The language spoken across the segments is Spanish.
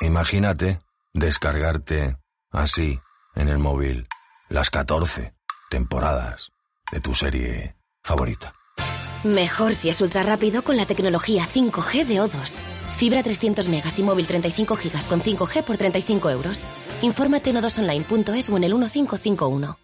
Imagínate descargarte así en el móvil las 14 temporadas de tu serie favorita. Mejor si es ultra rápido con la tecnología 5G de O2. Fibra 300 megas y móvil 35 gigas con 5G por 35 euros. Infórmate en odosonline.es o en el 1551.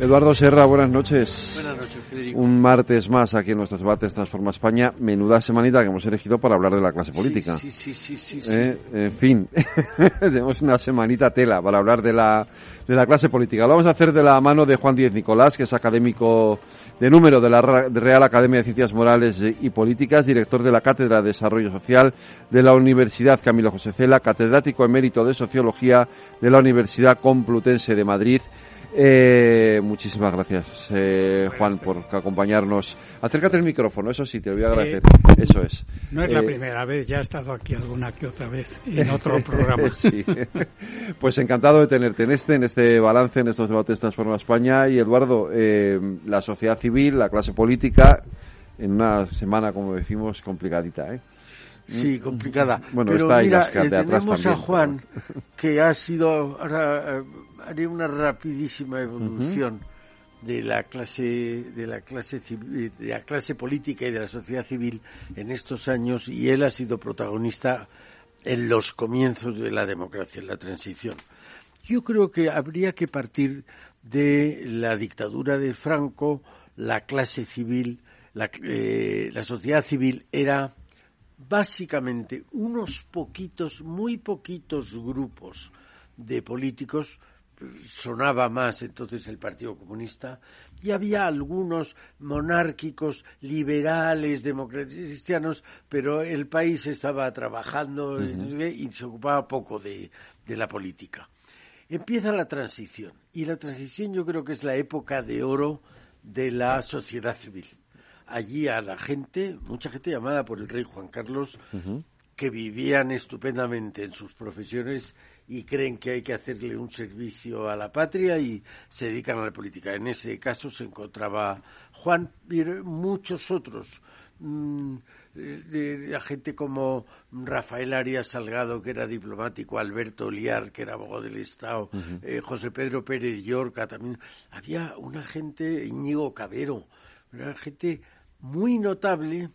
Eduardo Serra, buenas noches. Buenas noches, Federico. Un martes más aquí en nuestros debates Transforma España. Menuda semanita que hemos elegido para hablar de la clase política. Sí, sí, sí, sí. sí, Eh, en fin, tenemos una semanita tela para hablar de la, de la clase política. Lo vamos a hacer de la mano de Juan Díez Nicolás, que es académico de número de la Real Academia de Ciencias Morales y Políticas, director de la Cátedra de Desarrollo Social de la Universidad Camilo José Cela, catedrático emérito de Sociología de la Universidad Complutense de Madrid. Eh, muchísimas gracias, eh, Juan, por acompañarnos. Acércate el micrófono, eso sí, te lo voy a agradecer. Eso es. No es la Eh, primera vez, ya he estado aquí alguna que otra vez en otro programa. Sí. Pues encantado de tenerte en este, en este balance, en estos debates Transforma España. Y Eduardo, eh, la sociedad civil, la clase política, en una semana, como decimos, complicadita, ¿eh? Sí, complicada. Bueno, Pero está mira, eh, de atrás tenemos a Juan, que ha sido, ahora eh, haré una rapidísima evolución de la clase, de la clase de la clase política y de la sociedad civil en estos años, y él ha sido protagonista en los comienzos de la democracia, en la transición. Yo creo que habría que partir de la dictadura de Franco, la clase civil, la, eh, la sociedad civil era básicamente unos poquitos, muy poquitos grupos de políticos, sonaba más entonces el Partido Comunista, y había algunos monárquicos, liberales, demócratas cristianos, pero el país estaba trabajando y se ocupaba poco de, de la política. Empieza la transición, y la transición yo creo que es la época de oro de la sociedad civil allí a la gente, mucha gente llamada por el rey Juan Carlos, que vivían estupendamente en sus profesiones y creen que hay que hacerle un servicio a la patria y se dedican a la política. En ese caso se encontraba Juan y muchos otros. mm, de, de gente como Rafael Arias Salgado, que era diplomático, Alberto Liar, que era abogado del Estado, eh, José Pedro Pérez Llorca también. Había una gente, Íñigo Cabero, una gente muy notable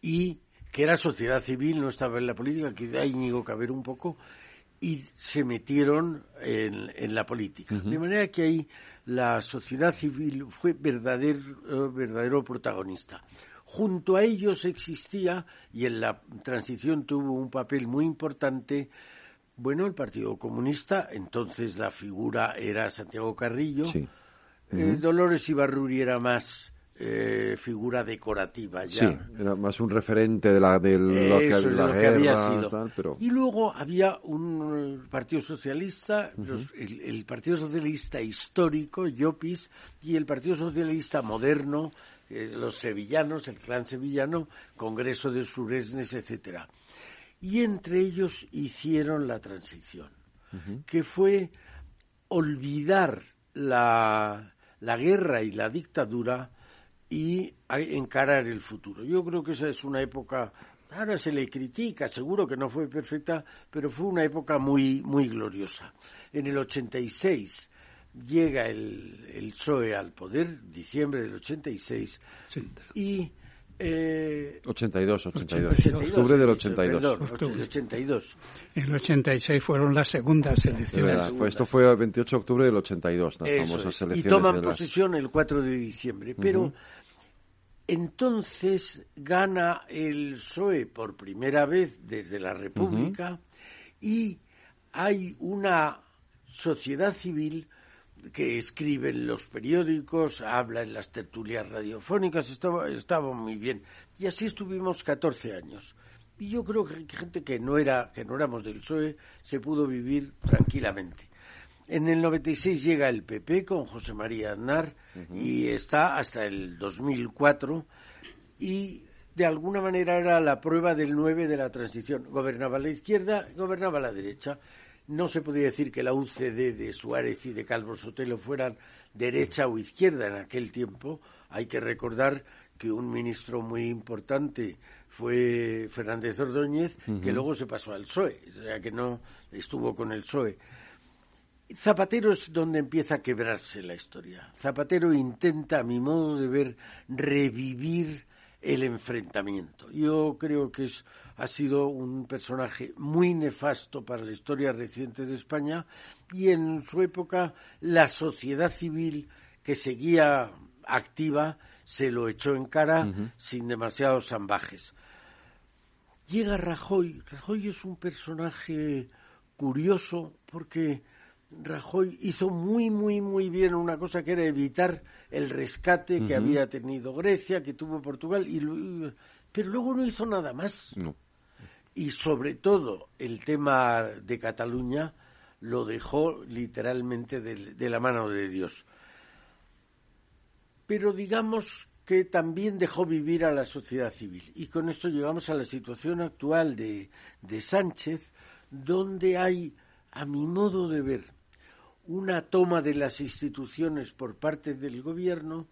y que era sociedad civil, no estaba en la política, que da Íñigo Cabero un poco, y se metieron en, en la política. De manera que ahí la sociedad civil fue verdadero, eh, verdadero protagonista. Junto a ellos existía, y en la transición tuvo un papel muy importante, bueno, el Partido Comunista, entonces la figura era Santiago Carrillo, Sí. eh, Dolores Ibarruri era más eh, figura decorativa Sí, ya. era más un referente de, la, de lo que, Eso es la lo que guerra, había sido. tal, pero... Y luego había un Partido Socialista, los- el, el Partido Socialista histórico, Llopis, y el Partido Socialista moderno, eh, los sevillanos, el clan sevillano, Congreso de Suresnes, etcétera. Y entre ellos hicieron la transición, que fue olvidar la, la guerra y la dictadura y a- encarar el futuro. Yo creo que esa es una época, ahora se le critica, seguro que no fue perfecta, pero fue una época muy, muy gloriosa. En el 86 llega el, el PSOE al poder, diciembre del 86, y... Eh, 82, 82. 82, Octubre del he 82. dicho, perdón, Octubre. 82. En el 86 fueron las segundas elecciones. verdad, segunda. pues esto fue el 28 de octubre del 82, las Eso famosas es. Y toman posesión el 4 de diciembre. Pero entonces gana el PSOE por primera vez desde la República y hay una sociedad civil que escribe en los periódicos, habla en las tertulias radiofónicas, estaba, estaba muy bien. Y así estuvimos 14 años. Y yo creo que gente que no era que no éramos del PSOE se pudo vivir tranquilamente. En el 96 llega el PP con José María Aznar y está hasta el 2004 y de alguna manera era la prueba del 9 de la transición. Gobernaba la izquierda, gobernaba la derecha. No se podía decir que la UCD de Suárez y de Calvo Sotelo fueran derecha o izquierda en aquel tiempo. Hay que recordar que un ministro muy importante fue Fernández Ordóñez, que luego se pasó al PSOE, o sea que no estuvo con el PSOE. Zapatero es donde empieza a quebrarse la historia. Zapatero intenta, a mi modo de ver, revivir el enfrentamiento. Yo creo que es, ha sido un personaje muy nefasto para la historia reciente de España y en su época la sociedad civil que seguía activa se lo echó en cara sin demasiados ambajes. Llega Rajoy. Rajoy es un personaje curioso porque Rajoy hizo muy, muy, muy bien una cosa que era evitar el rescate que había tenido Grecia, que tuvo Portugal, y pero luego no hizo nada más. Y sobre todo el tema de Cataluña lo dejó literalmente de la mano de Dios. Pero digamos que también dejó vivir a la sociedad civil. Y con esto llegamos a la situación actual de, de Sánchez, donde hay, a mi modo de ver, una toma de las instituciones por parte del gobierno.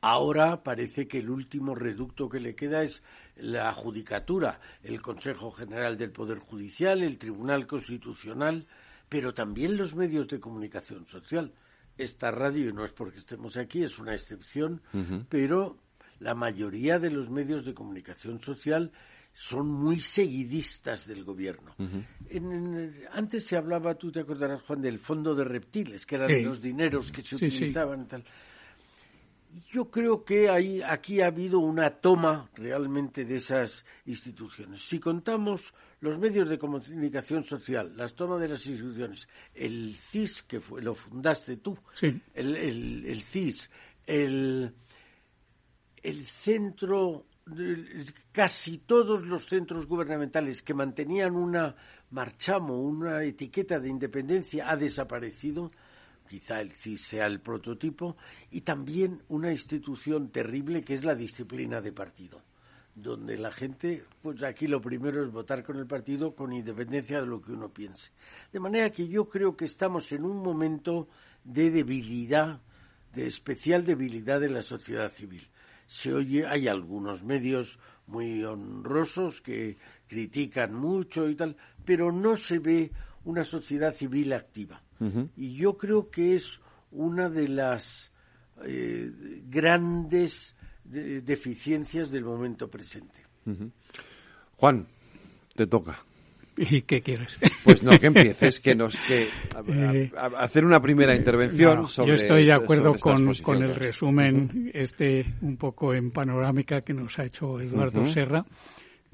Ahora parece que el último reducto que le queda es la judicatura, el Consejo General del Poder Judicial, el Tribunal Constitucional, pero también los medios de comunicación social esta radio, y no es porque estemos aquí, es una excepción, pero la mayoría de los medios de comunicación social son muy seguidistas del gobierno. antes se hablaba, tú te acordarás, Juan, del fondo de reptiles, que eran los dineros que se utilizaban y tal. Yo creo que hay, aquí ha habido una toma realmente de esas instituciones. Si contamos los medios de comunicación social, las tomas de las instituciones, el CIS, que fue, lo fundaste tú, el, el, CIS, el, el centro, casi todos los centros gubernamentales que mantenían una marchamo, una etiqueta de independencia, ha desaparecido quizá el CIS sea el prototipo, y también una institución terrible que es la disciplina de partido, donde la gente, pues aquí lo primero es votar con el partido con independencia de lo que uno piense. De manera que yo creo que estamos en un momento de debilidad, de especial debilidad de la sociedad civil. Se oye, hay algunos medios muy honrosos que critican mucho y tal, pero no se ve una sociedad civil activa. Y yo creo que es una de las eh, grandes deficiencias del momento presente. Juan, te toca. ¿Y qué quieres? Pues no, que empieces, que nos que eh, hacer una primera intervención sobre. Yo estoy de acuerdo con, con, el resumen este un poco en panorámica que nos ha hecho Eduardo Serra.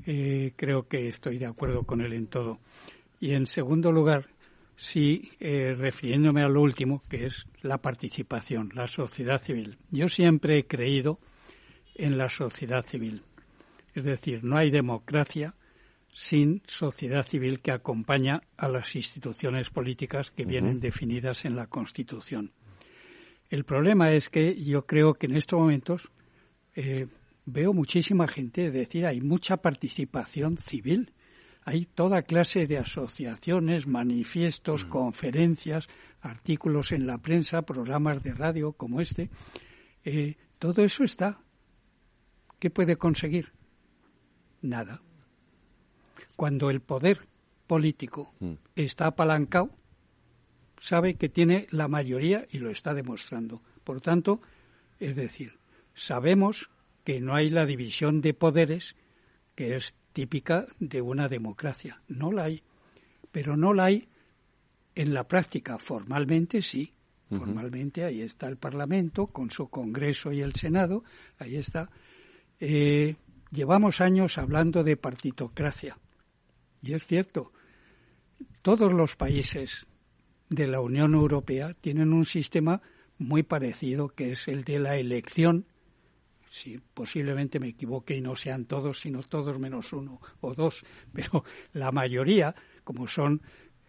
Eh, creo que estoy de acuerdo con él en todo. Y en segundo lugar, sí, eh, refiriéndome a lo último, que es la participación, la sociedad civil. Yo siempre he creído en la sociedad civil. Es decir, no hay democracia sin sociedad civil que acompaña a las instituciones políticas que vienen definidas en la Constitución. El problema es que yo creo que en estos momentos eh, veo muchísima gente, es decir, hay mucha participación civil hay toda clase de asociaciones, manifiestos, conferencias, artículos en la prensa, programas de radio como este. Eh, todo eso está. ¿Qué puede conseguir? Nada. Cuando el poder político mm. está apalancado, sabe que tiene la mayoría y lo está demostrando. Por tanto, es decir, sabemos que no hay la división de poderes que es típica de una democracia. No la hay. Pero no la hay en la práctica. Formalmente sí. Formalmente ahí está el Parlamento con su Congreso y el Senado. Ahí está. Eh, llevamos años hablando de partitocracia. Y es cierto. Todos los países de la Unión Europea tienen un sistema muy parecido, que es el de la elección. Si posiblemente me equivoque y no sean todos, sino todos menos uno o dos, pero la mayoría, como son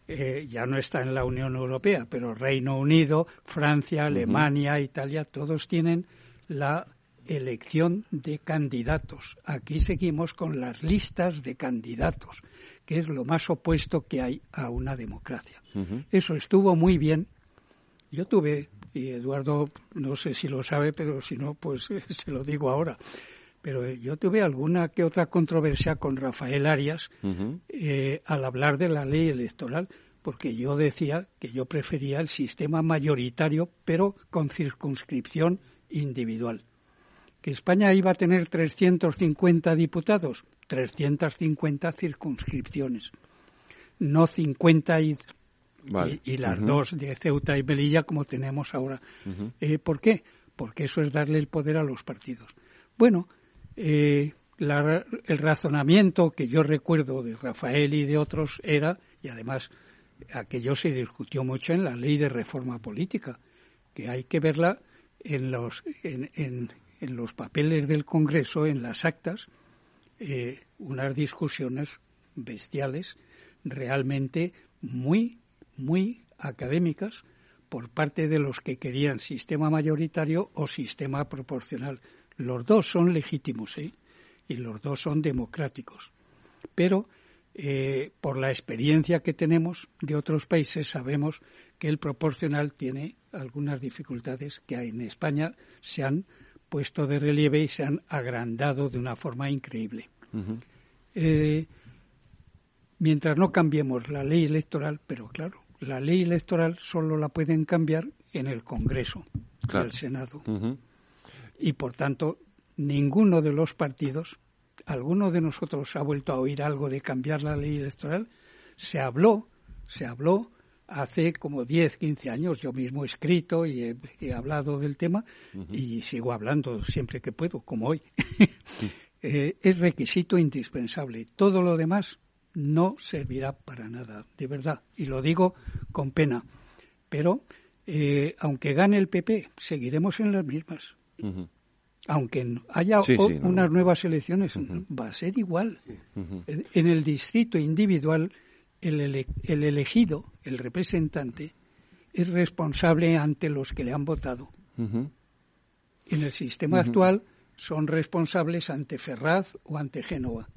eh, ya no está en la Unión Europea, pero Reino Unido, Francia, Alemania, Italia, todos tienen la elección de candidatos. Aquí seguimos con las listas de candidatos, que es lo más opuesto que hay a una democracia. Eso estuvo muy bien. Yo tuve, y Eduardo no sé si lo sabe, pero si no, pues se lo digo ahora. Pero yo tuve alguna que otra controversia con Rafael Arias eh, al hablar de la ley electoral, porque yo decía que yo prefería el sistema mayoritario, pero con circunscripción individual que España iba a tener 350 diputados, 350 circunscripciones, no 50 y, y, las dos de Ceuta y Melilla como tenemos ahora. Eh, ¿Por qué? Porque eso es darle el poder a los partidos. Bueno, eh, el razonamiento que yo recuerdo de Rafael y de otros era, y además aquello se discutió mucho en la ley de reforma política, que hay que verla en, los, en, en los papeles del Congreso, en las actas, eh, unas discusiones bestiales, realmente muy, muy académicas por parte de los que querían sistema mayoritario o sistema proporcional. Los dos son legítimos, ¿eh? Y los dos son democráticos. Pero eh, por la experiencia que tenemos de otros países sabemos que el proporcional tiene algunas dificultades que en España se han puesto de relieve y se han agrandado de una forma increíble. Eh, mientras no cambiemos la ley electoral, pero claro, la ley electoral solo la pueden cambiar en el Congreso y el Senado. Y por tanto, ninguno de los partidos, alguno de nosotros ha vuelto a oír algo de cambiar la ley electoral, se habló, se habló hace como 10, 15 años. Yo mismo he escrito y he, hablado del tema y sigo hablando siempre que puedo, como hoy. Eh, es requisito indispensable. Todo lo demás no servirá para nada, de verdad. Y lo digo con pena. Pero eh, aunque gane el PP, seguiremos en las mismas. Aunque haya unas nuevas elecciones, va a ser igual. En el distrito individual el, elegido, el representante, es responsable ante los que le han votado. En el sistema actual son responsables ante Ferraz o ante Génova.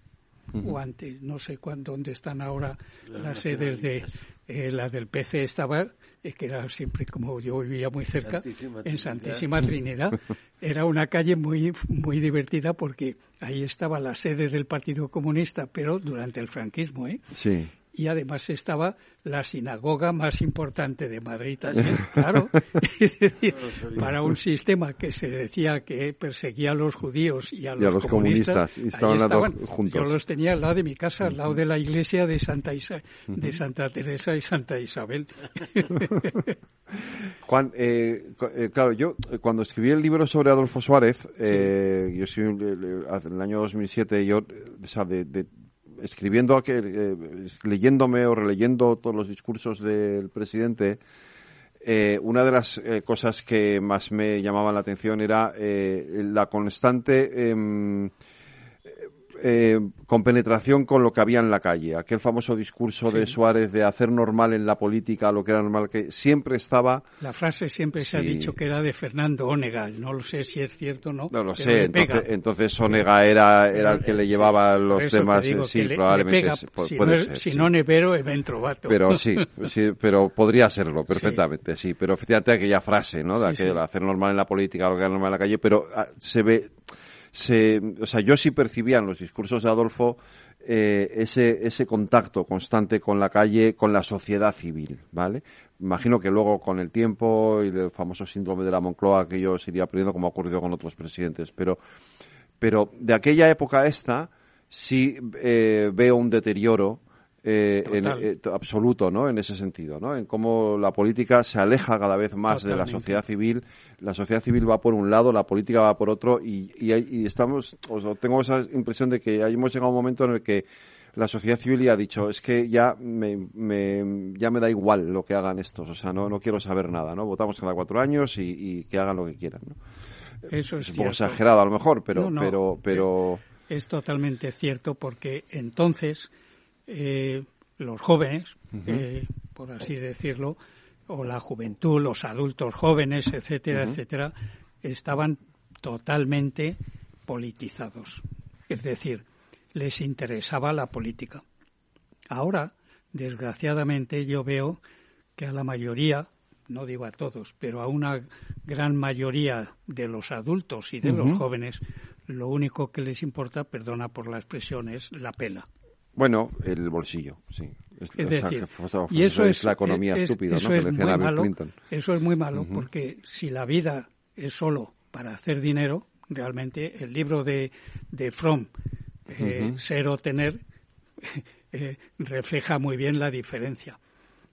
O ante, no sé cuándo, dónde están ahora las, sedes de eh, la del PC estaba, eh, que era siempre como yo vivía muy cerca, en Santísima Trinidad. Era una calle muy, muy divertida porque ahí estaba la sede del Partido Comunista, pero durante el franquismo, ¿eh? Sí y además estaba la sinagoga más importante de Madrid claro. para un sistema que se decía que perseguía a los judíos y a los, comunistas, estaban, juntos. Yo los tenía al lado de mi casa, al lado de la iglesia de Santa, de Santa Teresa y Santa Isabel. Juan, eh, eh, claro, yo eh, cuando escribí el libro sobre Adolfo Suárez, eh, yo escribí en el año 2007, yo, o de escribiendo, eh, leyéndome o releyendo todos los discursos del presidente, eh, una de las eh, cosas que más me llamaban la atención era la constante em, eh, con penetración con lo que había en la calle. Aquel famoso discurso de Suárez de hacer normal en la política lo que era normal, que siempre estaba. La frase siempre se ha dicho que era de Fernando Onega. No lo sé si es cierto o no. No lo sé. Entonces, entonces, Onega era, era el que le llevaba los temas. sí, probablemente. si, puede no, ser, si no Nevero, Eventrovato. Pero sí, sí, pero podría serlo perfectamente, sí. Pero efectivamente aquella frase, ¿no? De aquel, hacer normal en la política lo que era normal en la calle, pero ah, se ve se, o sea, yo sí percibía en los discursos de Adolfo eh, ese, ese contacto constante con la calle, con la sociedad civil, ¿vale? Imagino que luego con el tiempo y el famoso síndrome de la Moncloa que yo perdiendo como ha ocurrido con otros presidentes, pero, pero de aquella época esta sí eh, veo un deterioro eh, en, eh, absoluto, ¿no? En ese sentido, ¿no? En cómo la política se aleja cada vez más de la sociedad civil. La sociedad civil va por un lado, la política va por otro, y, y, estamos, o tengo esa impresión de que hemos llegado a un momento en el que la sociedad civil ya ha dicho, es que ya me, ya me da igual lo que hagan estos, o sea, no, no quiero saber nada, ¿no? Votamos cada cuatro años y, que hagan lo que quieran, ¿no? Eso es, un poco exagerado a lo mejor, pero... pero, pero... Es totalmente cierto porque entonces eh, los jóvenes, eh, por así decirlo, o la juventud, los adultos jóvenes, etcétera, etcétera, estaban totalmente politizados. Es decir, les interesaba la política. Ahora, desgraciadamente, yo veo que a la mayoría, no digo a todos, pero a una gran mayoría de los adultos y de los jóvenes, lo único que les importa, perdona por la expresión, es la pela. Bueno, el bolsillo, sí. Es, decir, y eso es la economía estúpida, eso ¿no? Es muy malo, Eso es muy malo porque si la vida es solo para hacer dinero, realmente el libro de, de Fromm, eh, ser o tener, eh, refleja muy bien la diferencia.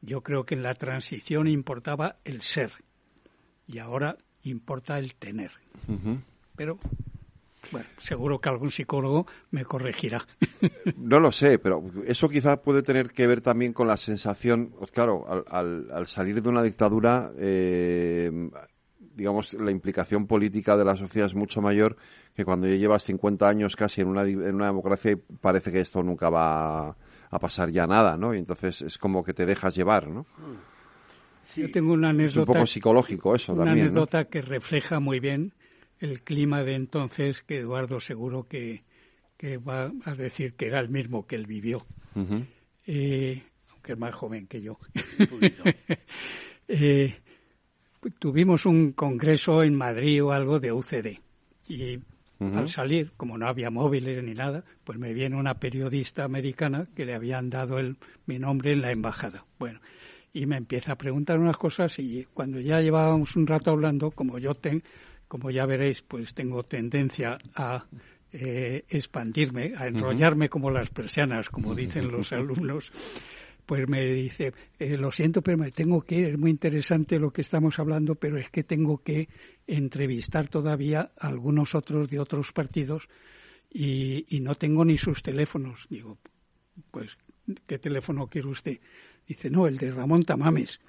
Yo creo que en la transición importaba el ser y ahora importa el tener. Pero bueno, seguro que algún psicólogo me corregirá. No lo sé, pero eso quizá puede tener que ver también con la sensación, pues claro, al, al, salir de una dictadura, eh, digamos, la implicación política de la sociedad es mucho mayor que cuando ya llevas 50 años casi en una, en una democracia y parece que esto nunca va a pasar ya nada, ¿no? Y entonces es como que te dejas llevar, ¿no? Yo tengo una anécdota. Es un poco psicológico eso una también. Una anécdota que refleja muy bien el clima de entonces que Eduardo seguro que, que va a decir que era el mismo que él vivió. Eh, aunque es más joven que yo. eh, tuvimos un congreso en Madrid o algo de UCD. Y al salir, como no había móviles ni nada, pues me viene una periodista americana que le habían dado el, mi nombre en la embajada. Bueno, y me empieza a preguntar unas cosas y cuando ya llevábamos un rato hablando, como yo tengo, como ya veréis, pues tengo tendencia a eh, expandirme, a enrollarme como las persianas, como dicen los alumnos, pues me dice, eh, lo siento, pero me tengo que ir, es muy interesante lo que estamos hablando, pero es que tengo que entrevistar todavía a algunos otros de otros partidos y, no tengo ni sus teléfonos. Digo, pues, ¿qué teléfono quiere usted? Dice, no, el de Ramón Tamames.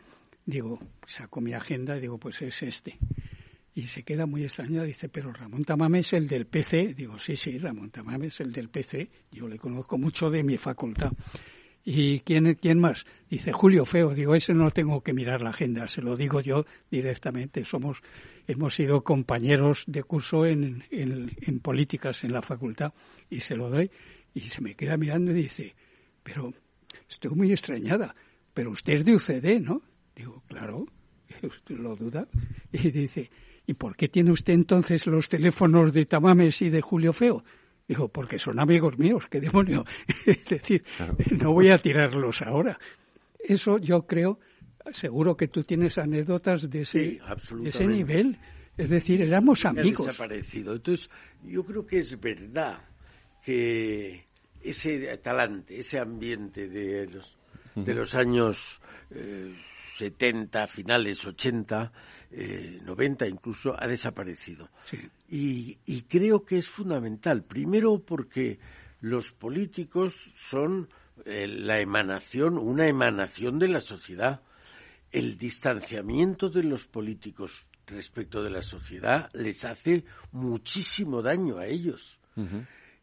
Digo, saco mi agenda y digo, pues es este. Y se queda muy extrañado, dice, pero Ramón Tamames es el del PC. Digo, sí, sí, Ramón Tamames es el del PC. Yo le conozco mucho de mi facultad. ¿Y quién, quién más? Dice Julio Feo. Digo, ese no tengo que mirar la agenda, se lo digo yo directamente. Somos, hemos sido compañeros de curso en, en, políticas en la facultad y se lo doy y se me queda mirando y dice, pero estoy muy extrañada, pero usted es de UCD, ¿no? Digo, claro, usted lo duda. Y dice, ¿y por qué tiene usted entonces los teléfonos de Tamames y de Julio Feo? Digo, porque son amigos míos, qué demonio. es decir, no voy a tirarlos ahora. Eso yo creo, seguro que tú tienes anécdotas de ese, ese nivel. Es decir, éramos amigos. desaparecido. Entonces, yo creo que es verdad que ese talante, ese ambiente de los, de los años eh, 70, finales 80, eh, 90 incluso, ha desaparecido. Y, creo que es fundamental. Primero porque los políticos son eh, la emanación, una emanación de la sociedad. El distanciamiento de los políticos respecto de la sociedad les hace muchísimo daño a ellos.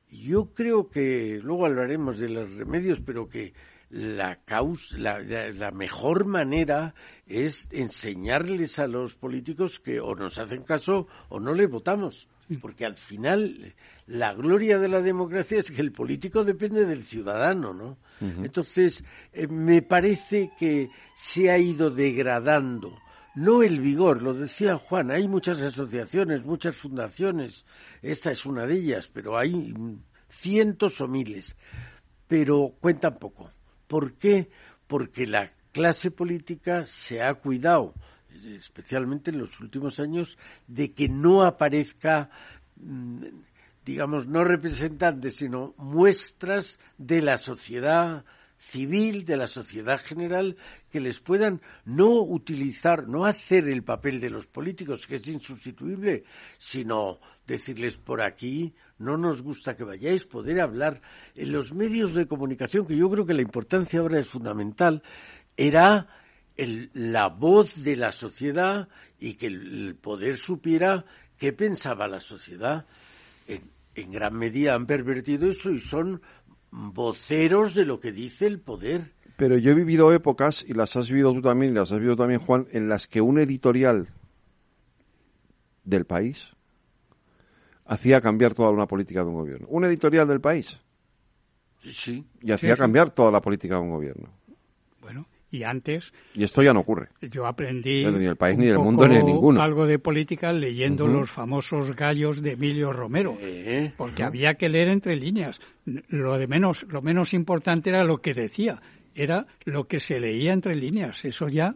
Yo creo que, luego hablaremos de los remedios, pero que la, causa, la, mejor manera es enseñarles a los políticos que o nos hacen caso o no les votamos. Porque al final la gloria de la democracia es que el político depende del ciudadano, ¿no? Entonces, eh, me parece que se ha ido degradando no el vigor, lo decía Juan, hay muchas asociaciones, muchas fundaciones, esta es una de ellas, pero hay cientos o miles, pero cuentan poco. ¿Por qué? Porque la clase política se ha cuidado, especialmente en los últimos años, de que no aparezca, mm, digamos, no representantes, sino muestras de la sociedad civil, de la sociedad general, que les puedan no utilizar, no hacer el papel de los políticos, que es insustituible, sino decirles por aquí, no nos gusta que vayáis, poder hablar en los medios de comunicación, que yo creo que la importancia ahora es fundamental, era la voz de la sociedad y que el, poder supiera qué pensaba la sociedad. en gran medida han pervertido eso y son voceros de lo que dice el poder. Pero yo he vivido épocas, y las has vivido tú también, y las has vivido también Juan, en las que un editorial del país hacía cambiar toda una política de un gobierno. Un editorial del país. Sí. Y hacía cambiar toda la política de un gobierno. Bueno, y antes. Y esto ya no ocurre. Yo aprendí. ni el país, ni el mundo, ni ninguno. Algo de política leyendo los famosos gallos de Emilio Romero. porque había que leer entre líneas. Lo de menos, lo menos importante era lo que decía. Era lo que se leía entre líneas. Eso ya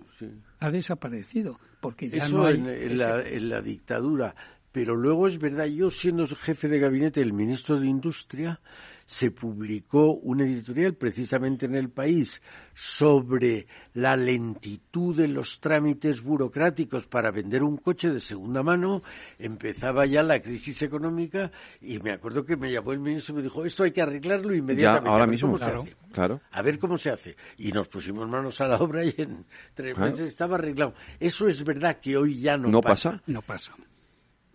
ha desaparecido. Porque ya Eso no hay. En, la, en la dictadura. Pero luego es verdad, yo siendo jefe de gabinete, el ministro de Industria, se publicó un editorial precisamente en el país sobre la lentitud de los trámites burocráticos para vender un coche de segunda mano. Empezaba ya la crisis económica y me acuerdo que me llamó el ministro y me dijo, esto hay que arreglarlo inmediatamente. Ya, ahora mismo, claro, claro. A ver cómo se hace. Y nos pusimos manos a la obra y en tres meses estaba arreglado. Eso es verdad que hoy ya no, ¿No pasa. No pasa.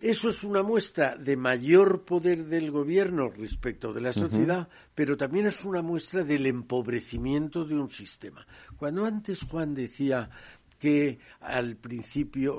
Eso es una muestra de mayor poder del gobierno respecto de la sociedad, pero también es una muestra del empobrecimiento de un sistema. Cuando antes Juan decía que al principio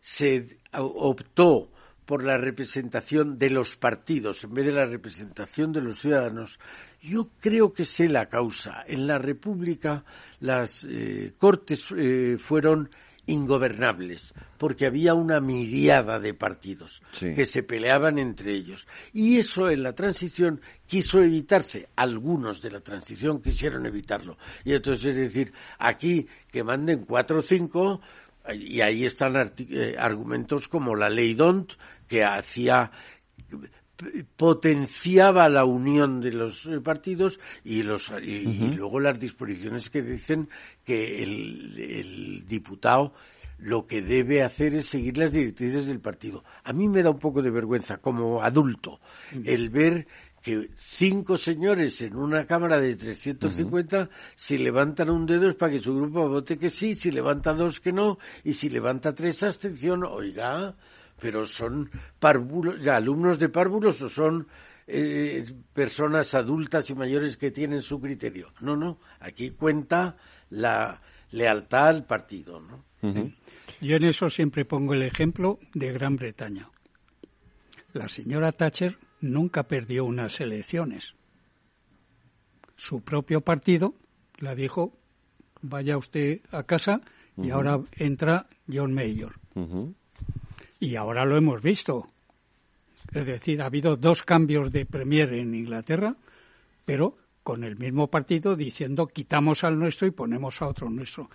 se optó por la representación de los partidos en vez de la representación de los ciudadanos, yo creo que sé la causa. En la República las eh, Cortes eh, fueron ingobernables, porque había una miriada de partidos que se peleaban entre ellos. Y eso en la transición quiso evitarse. Algunos de la transición quisieron evitarlo. Y entonces es decir, aquí que manden cuatro o cinco, y ahí están eh, argumentos como la ley DONT, que hacía potenciaba la unión de los eh, partidos y, los, y, luego las disposiciones que dicen que el, diputado lo que debe hacer es seguir las directrices del partido. A mí me da un poco de vergüenza como adulto el ver que cinco señores en una cámara de 350 si levantan un dedo es para que su grupo vote que sí, si levanta dos que no y si levanta tres abstención, oiga, pero son párvulos, alumnos de párvulos o son eh, personas adultas y mayores que tienen su criterio. No, no, aquí cuenta la lealtad al partido, ¿no? Yo en eso siempre pongo el ejemplo de Gran Bretaña. La señora Thatcher nunca perdió unas elecciones. Su propio partido la dijo, vaya usted a casa y ahora entra John Mayor. Y ahora lo hemos visto. Es decir, ha habido dos cambios de Premier en Inglaterra, pero con el mismo partido diciendo quitamos al nuestro y ponemos a otro nuestro.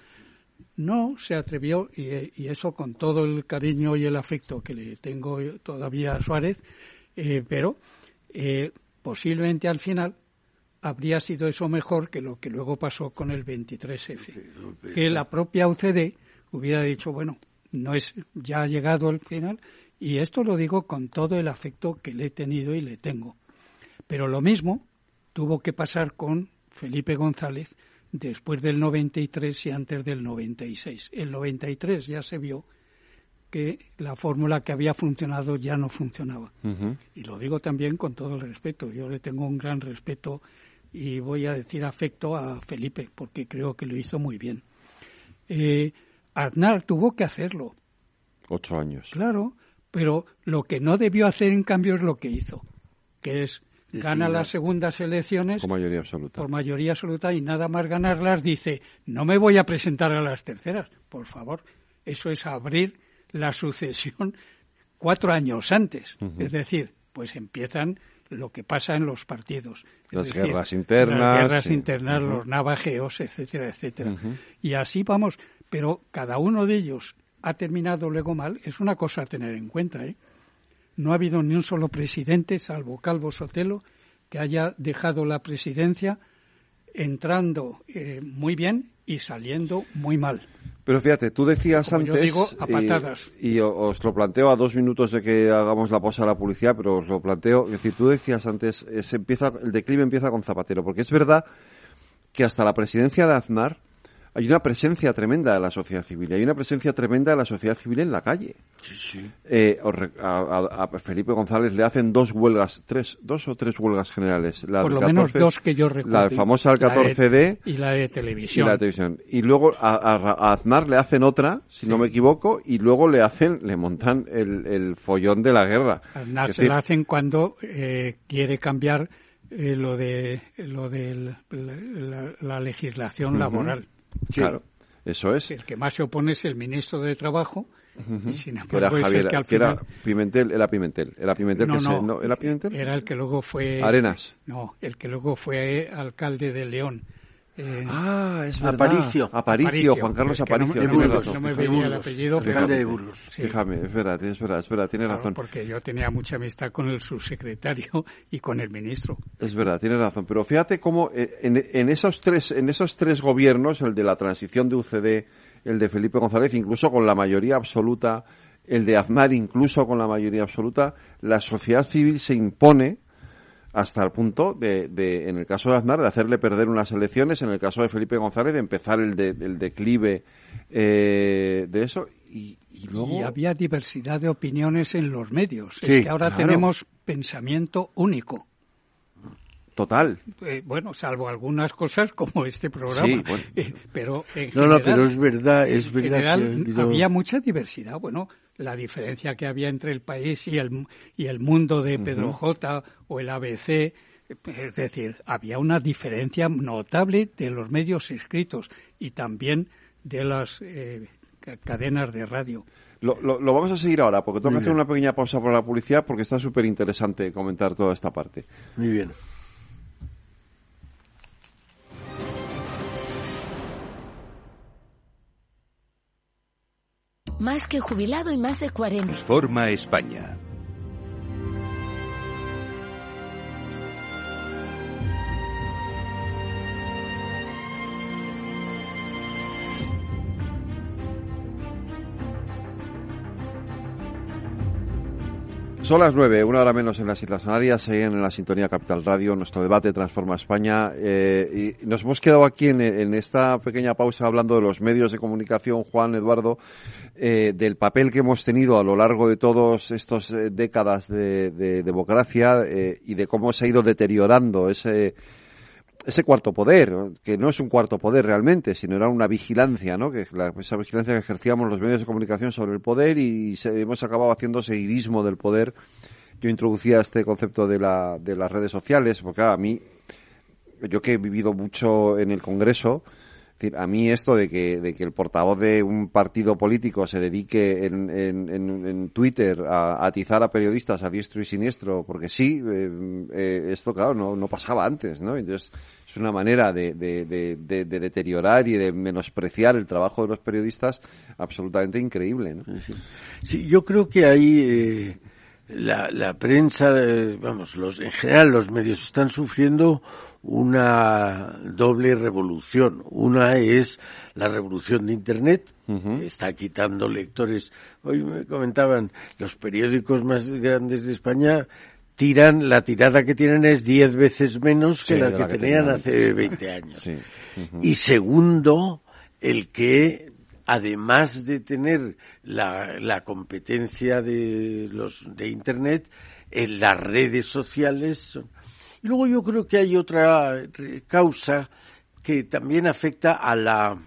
No se atrevió, y, eso con todo el cariño y el afecto que le tengo todavía a Suárez, eh, pero eh, posiblemente al final habría sido eso mejor que lo que luego pasó con el 23F. Que la propia UCD hubiera dicho, bueno, no es ya ha llegado el final y esto lo digo con todo el afecto que le he tenido y le tengo. Pero lo mismo tuvo que pasar con Felipe González después del 93 y antes del 96. El 93 ya se vio que la fórmula que había funcionado ya no funcionaba. Y lo digo también con todo el respeto. Yo le tengo un gran respeto y voy a decir afecto a Felipe, porque creo que lo hizo muy bien. Eh, Aznar tuvo que hacerlo. Ocho años. Claro, pero lo que no debió hacer en cambio es lo que hizo, que es gana las segundas elecciones por mayoría absoluta. Por mayoría absoluta y nada más ganarlas dice, no me voy a presentar a las terceras. Por favor, eso es abrir la sucesión cuatro años antes. Es decir, pues empiezan lo que pasa en los partidos. las guerras internas. Las guerras internas, los navajeos, etcétera, etcétera. Y así vamos, pero cada uno de ellos ha terminado luego mal, es una cosa a tener en cuenta. ¿eh? No ha habido ni un solo presidente, salvo Calvo Sotelo, que haya dejado la presidencia entrando eh, muy bien y saliendo muy mal. Pero fíjate, tú decías antes. Yo digo, a patadas. Y, os lo planteo a dos minutos de que hagamos la pausa a la publicidad, pero os lo planteo. Es decir, tú decías antes, empieza, el declive empieza con Zapatero, porque es verdad que hasta la presidencia de Aznar hay una presencia tremenda de la sociedad civil, hay una presencia tremenda de la sociedad civil en la calle. Sí, sí. Eh, a, Felipe González le hacen dos huelgas, tres, dos o tres huelgas generales. La Por lo menos dos que yo recuerdo. La famosa al 14D. y la de televisión. Y la de televisión. Y luego a, Aznar le hacen otra, si no me equivoco, y luego le hacen, le montan el, follón de la guerra. Aznar se la hacen cuando eh, quiere cambiar eh, lo de lo de la, legislación laboral. Claro, eso es. El que más se opone es el ministro de Trabajo. Y sin embargo, era el que al final... era Pimentel, era Pimentel, era Pimentel no, que no, se, no, era Pimentel. Era el que luego fue Arenas. No, el que luego fue alcalde de León. Eh, ah, es verdad. Aparicio. Aparicio, Juan Carlos Aparicio. No, no, me veía el apellido. Alcalde de Burgos. Sí. Fíjame, es verdad, es verdad, es verdad, tiene razón. Porque yo tenía mucha amistad con el subsecretario y con el ministro. Es verdad, tiene razón. Pero fíjate cómo eh, en, en, esos tres, en esos tres gobiernos, el de la transición de UCD, el de Felipe González, incluso con la mayoría absoluta, el de Aznar, incluso con la mayoría absoluta, la sociedad civil se impone hasta el punto de, de, en el caso de Aznar, de hacerle perder unas elecciones, en el caso de Felipe González, de empezar el, de, el declive eh, de eso. Y, y, luego... y había diversidad de opiniones en los medios. es que ahora tenemos pensamiento único. Total. Eh, bueno, salvo algunas cosas como este programa. Sí, bueno. Eh, pero en no, general, no, pero es verdad, es verdad. General, había mucha diversidad. Bueno, la diferencia que había entre el país y el, y el mundo de Pedro J o el ABC. Es decir, había una diferencia notable de los medios escritos y también de las eh, cadenas de radio. Lo, lo, vamos a seguir ahora, porque tengo que hacer una pequeña pausa por la publicidad, porque está súper interesante comentar toda esta parte. Muy bien. Más que jubilado y más de 40. Forma España. Son las nueve, una hora menos en las Islas Canarias, siguen en la sintonía Capital Radio, nuestro debate Transforma España. Eh, y nos hemos quedado aquí en, esta pequeña pausa hablando de los medios de comunicación, Juan, Eduardo, eh, del papel que hemos tenido a lo largo de todas estas eh, décadas de, de democracia y de cómo se ha ido deteriorando ese ese cuarto poder, que no es un cuarto poder realmente, sino era una vigilancia, ¿no? Que esa vigilancia que ejercíamos los medios de comunicación sobre el poder y hemos acabado haciendo seguidismo del poder. Yo introducía este concepto de, la, de las redes sociales, porque a mí, yo que he vivido mucho en el Congreso, a mí esto de que, de que el portavoz de un partido político se dedique en, en, en, Twitter a, atizar a periodistas a diestro y siniestro, porque sí, eh, eh, esto claro, no, no pasaba antes, ¿no? Entonces es una manera de, de, de, de, deteriorar y de menospreciar el trabajo de los periodistas absolutamente increíble, ¿no? Sí, yo creo que ahí... Eh, la, la prensa, vamos, los, en general los medios están sufriendo una doble revolución. Una es la revolución de Internet, está quitando lectores. Hoy me comentaban, los periódicos más grandes de España tiran, la tirada que tienen es diez veces menos que la, que, tenían hace 20 años. Y segundo, el que además de tener la, la competencia de los de Internet, en las redes sociales y luego yo creo que hay otra causa que también afecta a la,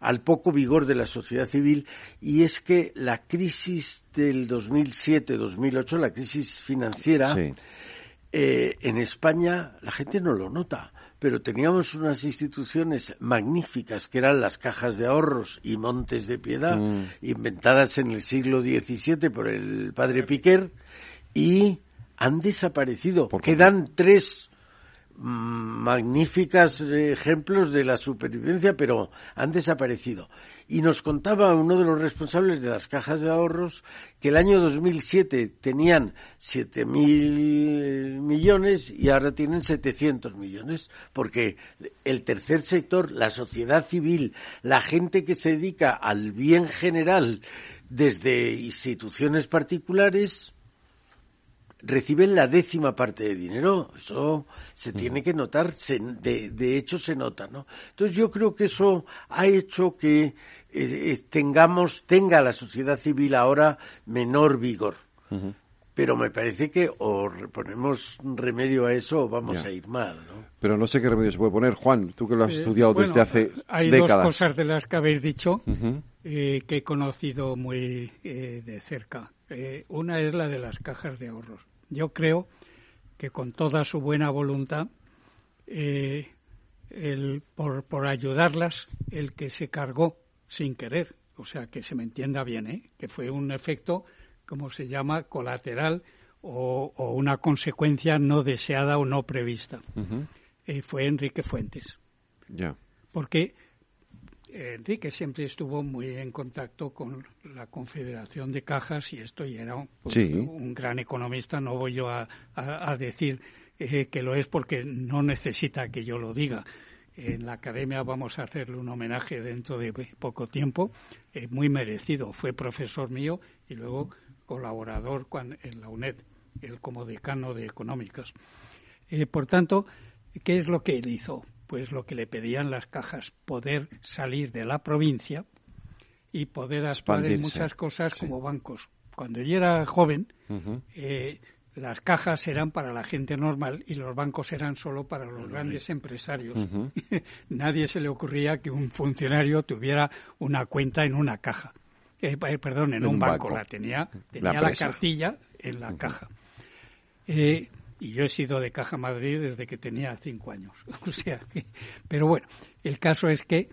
al poco vigor de la sociedad civil y es que la crisis del 2007-2008, la crisis financiera, eh, en España la gente no lo nota, pero teníamos unas instituciones magníficas que eran las cajas de ahorros y montes de piedad, mm. inventadas en el siglo XVII por el padre Piquer, y han desaparecido. Quedan tres magníficos ejemplos de la supervivencia, pero han desaparecido. Y nos contaba uno de los responsables de las cajas de ahorros que el año 2007 tenían 7.000 millones y ahora tienen 700 millones, porque el tercer sector, la sociedad civil, la gente que se dedica al bien general desde instituciones particulares, reciben la décima parte de dinero. Eso se tiene que notar, de, de, hecho se nota, ¿no? Entonces yo creo que eso ha hecho que eh, eh, tengamos, tenga la sociedad civil ahora menor vigor. Pero me parece que o ponemos remedio a eso o vamos a ir mal, ¿no? Pero no sé qué remedio se puede poner. Juan, tú que lo has eh, estudiado desde hace hay décadas. Hay dos cosas de las que habéis dicho que he conocido muy de cerca. una es la de las cajas de ahorros yo creo que con toda su buena voluntad, eh, el, por, por ayudarlas, el que se cargó sin querer, o sea, que se me entienda bien, ¿eh? que fue un efecto, como se llama, colateral o, una consecuencia no deseada o no prevista. Eh, fue Enrique Fuentes. Ya. Porque Enrique siempre estuvo muy en contacto con la Confederación de Cajas y esto y era un, gran economista. No voy yo a, decir eh, que lo es porque no necesita que yo lo diga. En la academia vamos a hacerle un homenaje dentro de poco tiempo, eh, muy merecido. Fue profesor mío y luego colaborador en la UNED, él como decano de económicas. Eh, por tanto, ¿qué es lo que él hizo? Pues lo que le pedían las cajas, poder salir de la provincia y poder actuar en muchas cosas como bancos. Cuando yo era joven, eh, las cajas eran para la gente normal y los bancos eran solo para los grandes empresarios. Nadie se le ocurría que un funcionario tuviera una cuenta en una caja. Eh, eh, perdón, en, un, banco. La tenía, tenía la, cartilla en la caja. Y yo he sido de Caja Madrid desde que tenía cinco años. O sea, pero bueno, el caso es que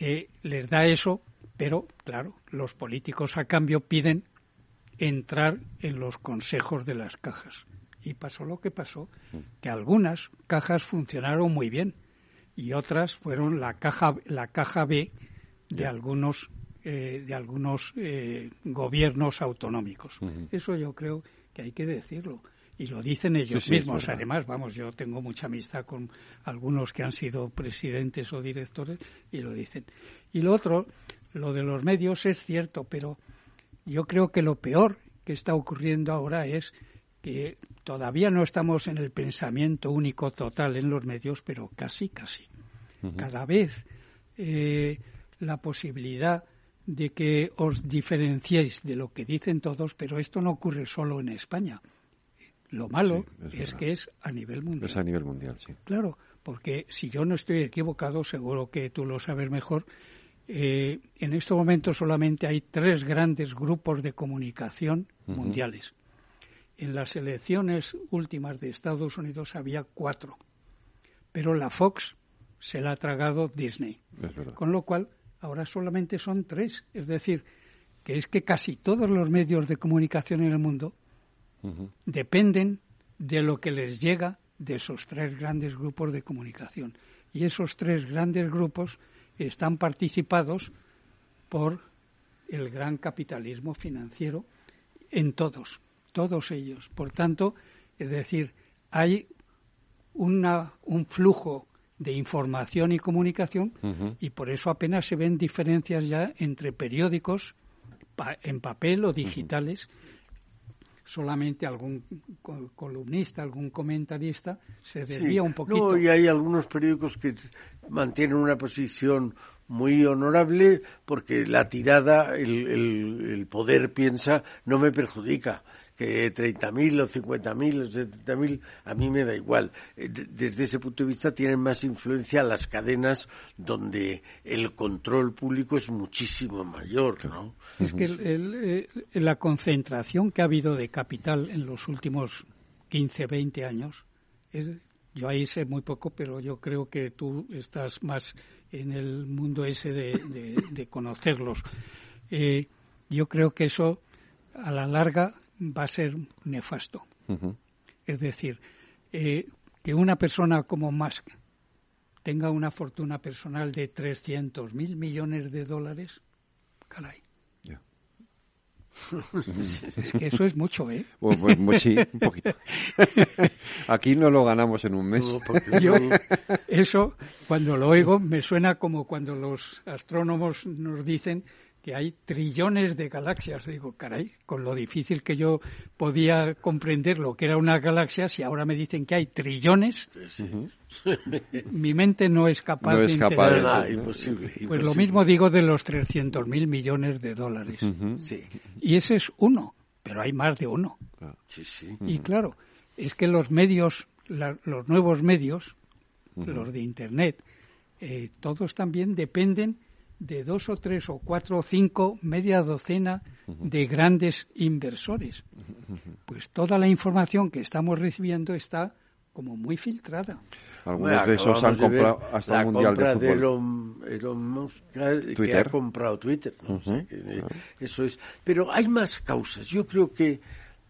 eh, les da eso, pero claro, los políticos a cambio piden entrar en los consejos de las cajas. Y pasó lo que pasó, que algunas cajas funcionaron muy bien y otras fueron la caja, la caja B de algunos, eh, de algunos eh, gobiernos autonómicos. Eso yo creo que hay que decirlo y lo dicen ellos mismos. Además, vamos, yo tengo mucha amistad con algunos que han sido presidentes o directores y lo dicen. Y lo otro, lo de los medios es cierto, pero yo creo que lo peor que está ocurriendo ahora es que todavía no estamos en el pensamiento único total en los medios, pero casi, casi. Cada vez eh, la posibilidad de que os diferenciéis de lo que dicen todos, pero esto no ocurre solo en España. Lo malo es, que es a nivel mundial. Es a nivel mundial, sí. Claro, porque si yo no estoy equivocado, seguro que tú lo sabes mejor, eh, en este momento solamente hay tres grandes grupos de comunicación mundiales. En las elecciones últimas de Estados Unidos había cuatro, pero la Fox se la ha tragado Disney. Con lo cual, ahora solamente son tres. Es decir, que es que casi todos los medios de comunicación en el mundo dependen de lo que les llega de esos tres grandes grupos de comunicación. Y esos tres grandes grupos están participados por el gran capitalismo financiero en todos, todos ellos. Por tanto, es decir, hay una, un flujo de información y comunicación y por eso apenas se ven diferencias ya entre periódicos en papel o digitales solamente algún columnista, algún comentarista se desvía un poquito. No, y hay algunos periódicos que mantienen una posición muy honorable porque la tirada, el, el poder piensa, no me perjudica que 30.000 o 50.000 o 70.000, a mí me da igual. Eh, desde ese punto de vista tienen más influencia las cadenas donde el control público es muchísimo mayor, ¿no? Es que eh, la concentración que ha habido de capital en los últimos 15, 20 años, es, yo ahí sé muy poco, pero yo creo que tú estás más en el mundo ese de, conocerlos. Eh, yo creo que eso a la larga va a ser nefasto. Es decir, eh, que una persona como Musk tenga una fortuna personal de 300 mil millones de dólares, caray. es que eso es mucho, ¿eh? Pues, pues, sí, un poquito. Aquí no lo ganamos en un mes. Yo, eso, cuando lo oigo, me suena como cuando los astrónomos nos dicen que hay trillones de galaxias. Digo, caray, con lo difícil que yo podía comprender lo que era una galaxia, si ahora me dicen que hay trillones, mi mente no es capaz de entender. imposible, Pues lo mismo digo de los 300 mil millones de dólares. sí. Y ese es uno, pero hay más de uno. Sí, sí. Y claro, es que los medios, los nuevos medios, los de Internet, eh, todos también dependen de dos o tres o cuatro o cinco, media docena de grandes inversores. Pues toda la información que estamos recibiendo está como muy filtrada. Algunos de esos han comprado hasta el Mundial de Fútbol. De Elon, Musk, que ha comprado Twitter. Eso es. Pero hay más causas. Yo creo que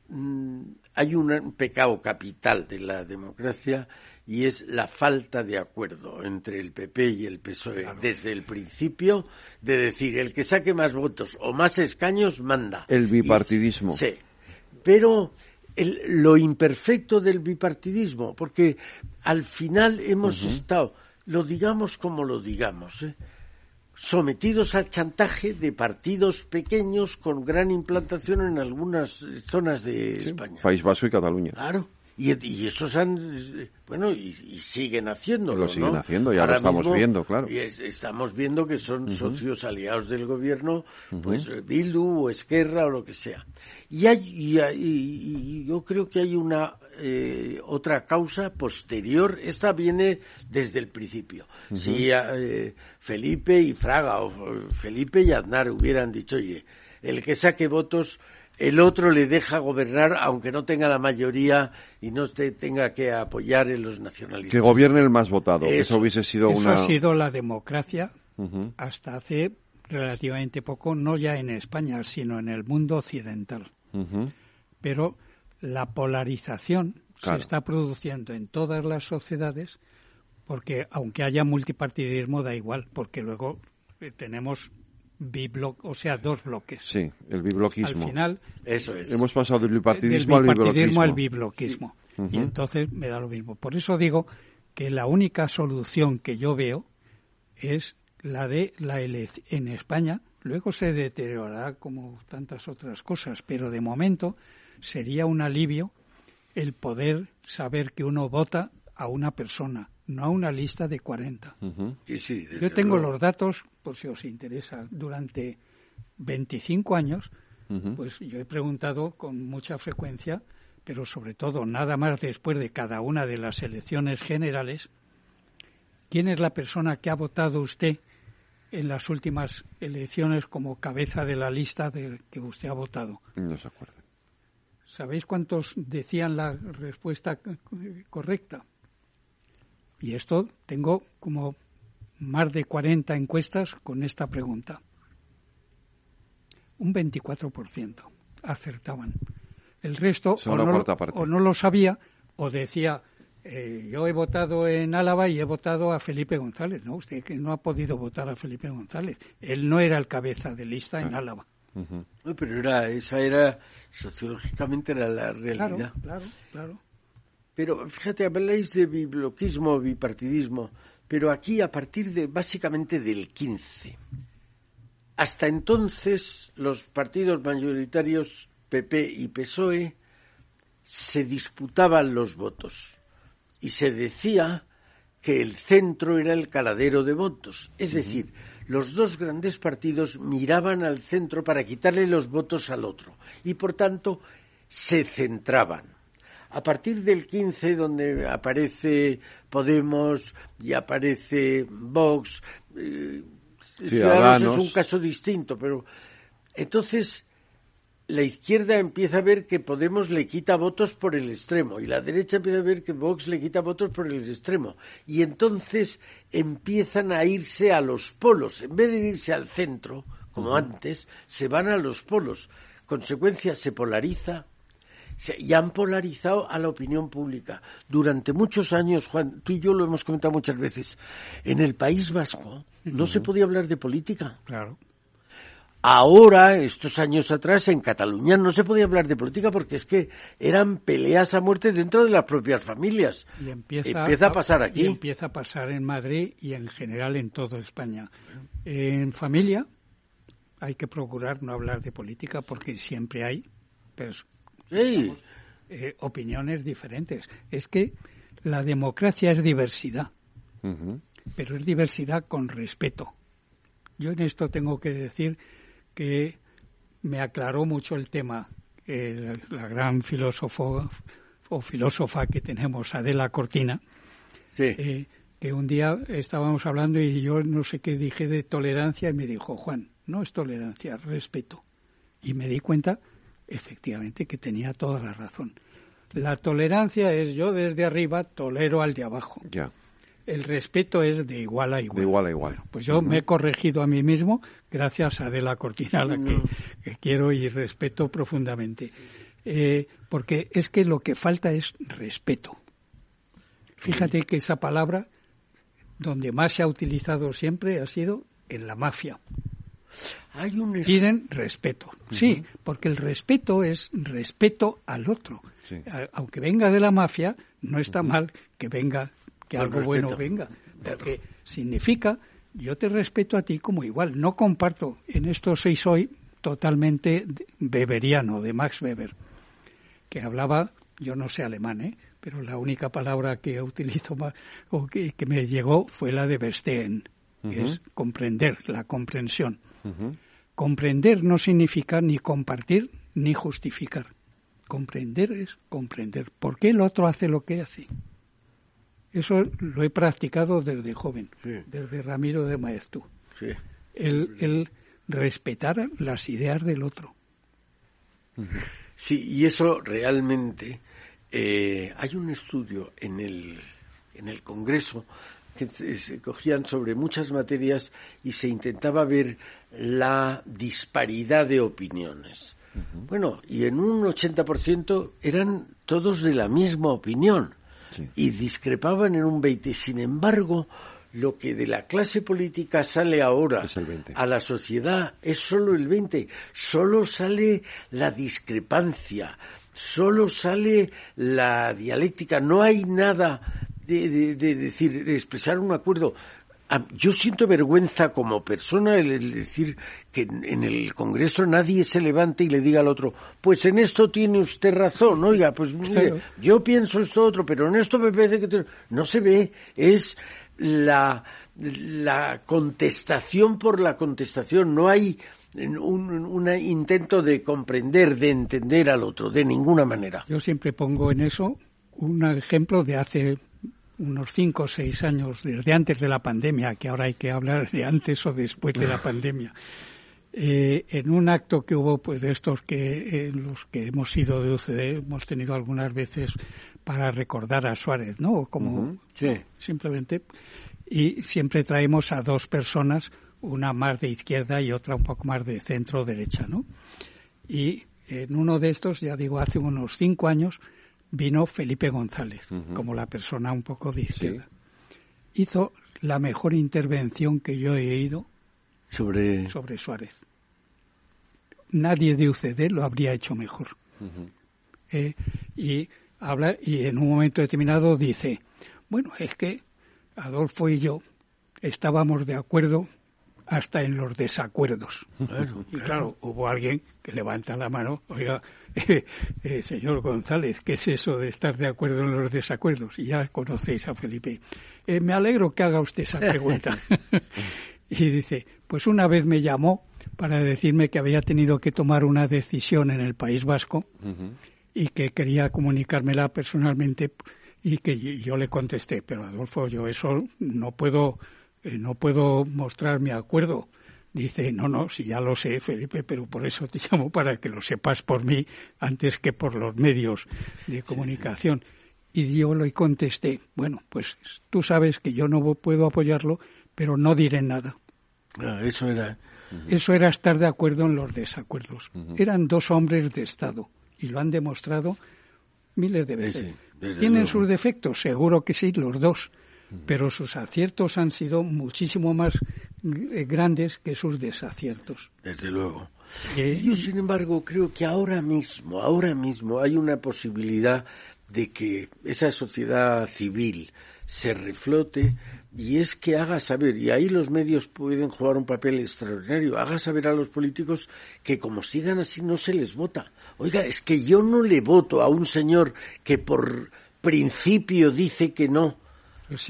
mm, hay un pecado capital de la democracia y es la falta de acuerdo entre el PP y el PSOE desde el principio de decir el que saque más votos o más escaños manda. El bipartidismo. sí, pero lo imperfecto del bipartidismo, porque al final hemos estado, lo digamos como lo digamos, ¿eh? sometidos al chantaje de partidos pequeños con gran implantación en algunas zonas de España. País Vasco y Cataluña. Claro. Y, y esos han, bueno, y, siguen haciéndolo. Lo siguen haciendo, ya lo estamos viendo, claro. Y estamos viendo que son socios aliados del gobierno, pues Bildu o Esquerra o lo que sea. Y, hay, y, yo creo que hay una eh, otra causa posterior, esta viene desde el principio. Si eh, Felipe y Fraga o Felipe y Aznar hubieran dicho, oye, el que saque votos el otro le deja gobernar aunque no tenga la mayoría y no tenga que apoyar en los nacionalistas. Que gobierne el más votado. Eso, hubiese sido eso ha sido la democracia hasta hace relativamente poco, no ya en España, sino en el mundo occidental. Pero la polarización se está produciendo en todas las sociedades porque aunque haya multipartidismo da igual, porque luego eh, tenemos o sea, dos bloques. Sí, el bibloquismo. Al final, eso es. Hemos pasado del bipartidismo, al bibloquismo. Y entonces me da lo mismo. Por eso digo que la única solución que yo veo es la de la elección en España. Luego se deteriorará como tantas otras cosas, pero de momento sería un alivio el poder saber que uno vota a una persona, no a una lista de 40. Yo tengo los datos, por si os interesa, durante 25 años, pues yo he preguntado con mucha frecuencia, pero sobre todo nada más después de cada una de las elecciones generales, ¿quién es la persona que ha votado usted en las últimas elecciones como cabeza de la lista de que usted ha votado? No se acuerda. ¿Sabéis cuántos decían la respuesta correcta? Y esto tengo como más de 40 encuestas con esta pregunta. Un 24% acertaban. El resto o no, lo sabía o decía, eh, yo he votado en Álava y he votado a Felipe González. No, usted que no ha podido votar a Felipe González. Él no era el cabeza de lista en Álava. pero era, esa era, sociológicamente era la realidad. Claro, claro, claro. Pero fíjate, habláis de bibloquismo, bipartidismo, pero aquí a partir de básicamente del 15. Hasta entonces los partidos mayoritarios PP y PSOE se disputaban los votos y se decía que el centro era el caladero de votos. Es decir, los dos grandes partidos miraban al centro para quitarle los votos al otro y por tanto se centraban a partir del 15, donde aparece Podemos y aparece Vox, eh, es un caso distinto, pero entonces la izquierda empieza a ver que Podemos le quita votos por el extremo y la derecha empieza a ver que Vox le quita votos por el extremo. Y entonces empiezan a irse a los polos. En vez de irse al centro como antes se van a los polos. Consecuencia se polariza y han polarizado a la opinión pública. Durante muchos años, Juan, tú y yo lo hemos comentado muchas veces, en el País Vasco no se podía hablar de política. Claro. Ahora, estos años atrás, en Cataluña no se podía hablar de política porque es que eran peleas a muerte dentro de las propias familias. Y empieza, a pasar aquí. Y empieza a pasar en Madrid y en general en toda España. En familia hay que procurar no hablar de política porque siempre hay eh, opiniones diferentes. Es que la democracia es diversidad, pero es diversidad con respeto. Yo en esto tengo que decir que me aclaró mucho el tema eh, la gran filósofo o filósofa que tenemos, Adela Cortina, eh, que un día estábamos hablando y yo no sé qué dije de tolerancia y me dijo, Juan, no es tolerancia, respeto. Y me di cuenta, efectivamente, que tenía toda la razón. La tolerancia es yo desde arriba tolero al de abajo. Ya el respeto es de igual a igual. De igual a igual. pues yo me he corregido a mí mismo gracias a De la Cortina, a la que, quiero y respeto profundamente. Eh, porque es que lo que falta es respeto. Fíjate que esa palabra, donde más se ha utilizado siempre, ha sido en la mafia. Hay un Piden respeto. Sí, porque el respeto es respeto al otro. Aunque venga de la mafia, no está mal que venga que algo bueno venga, porque significa yo te respeto a ti como igual. No comparto, en esto soy soy totalmente beberiano, de Max Weber, que hablaba, yo no sé alemán, ¿eh? pero la única palabra que utilizo más, o que, me llegó fue la de Verstehen, que es comprender, la comprensión. Comprender no significa ni compartir ni justificar. Comprender es comprender. ¿Por qué el otro hace lo que hace? Eso lo he practicado desde joven, desde Ramiro de Maeztu. El, respetar las ideas del otro. Sí, y eso realmente. Eh, hay un estudio en el, en el Congreso que se cogían sobre muchas materias y se intentaba ver la disparidad de opiniones. Bueno, y en un 80% eran todos de la misma opinión y discrepaban en un 20. Sin embargo, lo que de la clase política sale ahora a la sociedad es solo el 20. Solo sale la discrepancia, solo sale la dialéctica. No hay nada de, de decir, de expresar un acuerdo. Yo siento vergüenza como persona el, decir que en el Congreso nadie se levante y le diga al otro, pues en esto tiene usted razón, oiga, pues mire, yo pienso esto otro, pero en esto me parece que no se ve, es la, la contestación por la contestación, no hay un, un, intento de comprender, de entender al otro, de ninguna manera. Yo siempre pongo en eso un ejemplo de hace unos cinco o seis años, desde antes de la pandemia, que ahora hay que hablar de antes o después de la pandemia, eh, en un acto que hubo pues de estos que en los que hemos ido de UCD, hemos tenido algunas veces para recordar a Suárez, ¿no? Como simplemente y siempre traemos a dos personas, una más de izquierda y otra un poco más de centro derecha, ¿no? Y en uno de estos, ya digo, hace unos cinco años, vino Felipe González, como la persona un poco de izquierda. Hizo la mejor intervención que yo he oído sobre, sobre Suárez. Nadie de UCD lo habría hecho mejor. Eh, y habla y en un momento determinado dice, bueno, es que Adolfo y yo estábamos de acuerdo hasta en los desacuerdos. y claro, hubo alguien que levanta la mano, oiga, eh, eh, señor González, ¿qué es eso de estar de acuerdo en los desacuerdos? Y ya conocéis a Felipe. Eh, me alegro que haga usted esa pregunta. y dice, pues una vez me llamó para decirme que había tenido que tomar una decisión en el País Vasco y que quería comunicármela personalmente y que yo le contesté, pero Adolfo, yo eso no puedo eh, no puedo mostrar mi acuerdo. Dice, no, no, si ya lo sé, Felipe, pero por eso te llamo para que lo sepas por mí antes que por los medios de comunicación. Y yo le contesté, bueno, pues tú sabes que yo no puedo apoyarlo, pero no diré nada. Ah, eso era. Eso era estar de acuerdo en los desacuerdos. Eran dos hombres de Estado y lo han demostrado miles de veces. ¿Tienen sus defectos? Seguro que sí, los dos. Pero sus aciertos han sido muchísimo más eh, grandes que sus desaciertos. Desde luego. Yo, sin embargo, creo que ahora mismo, ahora mismo hay una posibilidad de que esa sociedad civil se reflote y es que haga saber, y ahí los medios pueden jugar un papel extraordinario, haga saber a los políticos que como sigan así no se les vota. Oiga, es que yo no le voto a un señor que por principio dice que no.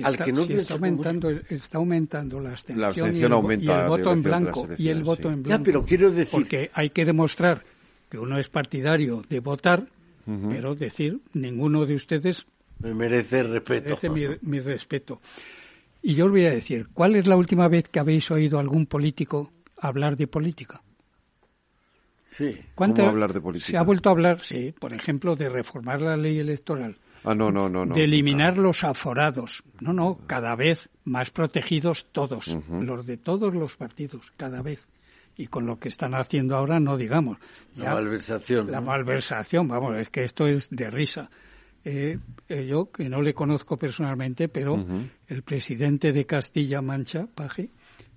Al que no está aumentando, está aumentando la abstención, y, el, voto en blanco y el voto en blanco. pero quiero decir porque hay que demostrar que uno es partidario de votar, pero decir ninguno de ustedes me merece respeto. Merece mi, respeto. Y yo os voy a decir, ¿cuál es la última vez que habéis oído a algún político hablar de política? Sí. ¿Cómo hablar de política? Se ha vuelto a hablar, sí, por ejemplo, de reformar la ley electoral. Ah, no, no, no. de eliminar los aforados. No, no, cada vez más protegidos todos, los de todos los partidos, cada vez. Y con lo que están haciendo ahora, no digamos. la malversación. La malversación, vamos, es que esto es de risa. Eh, eh, yo, que no le conozco personalmente, pero el presidente de Castilla-Mancha, Paje,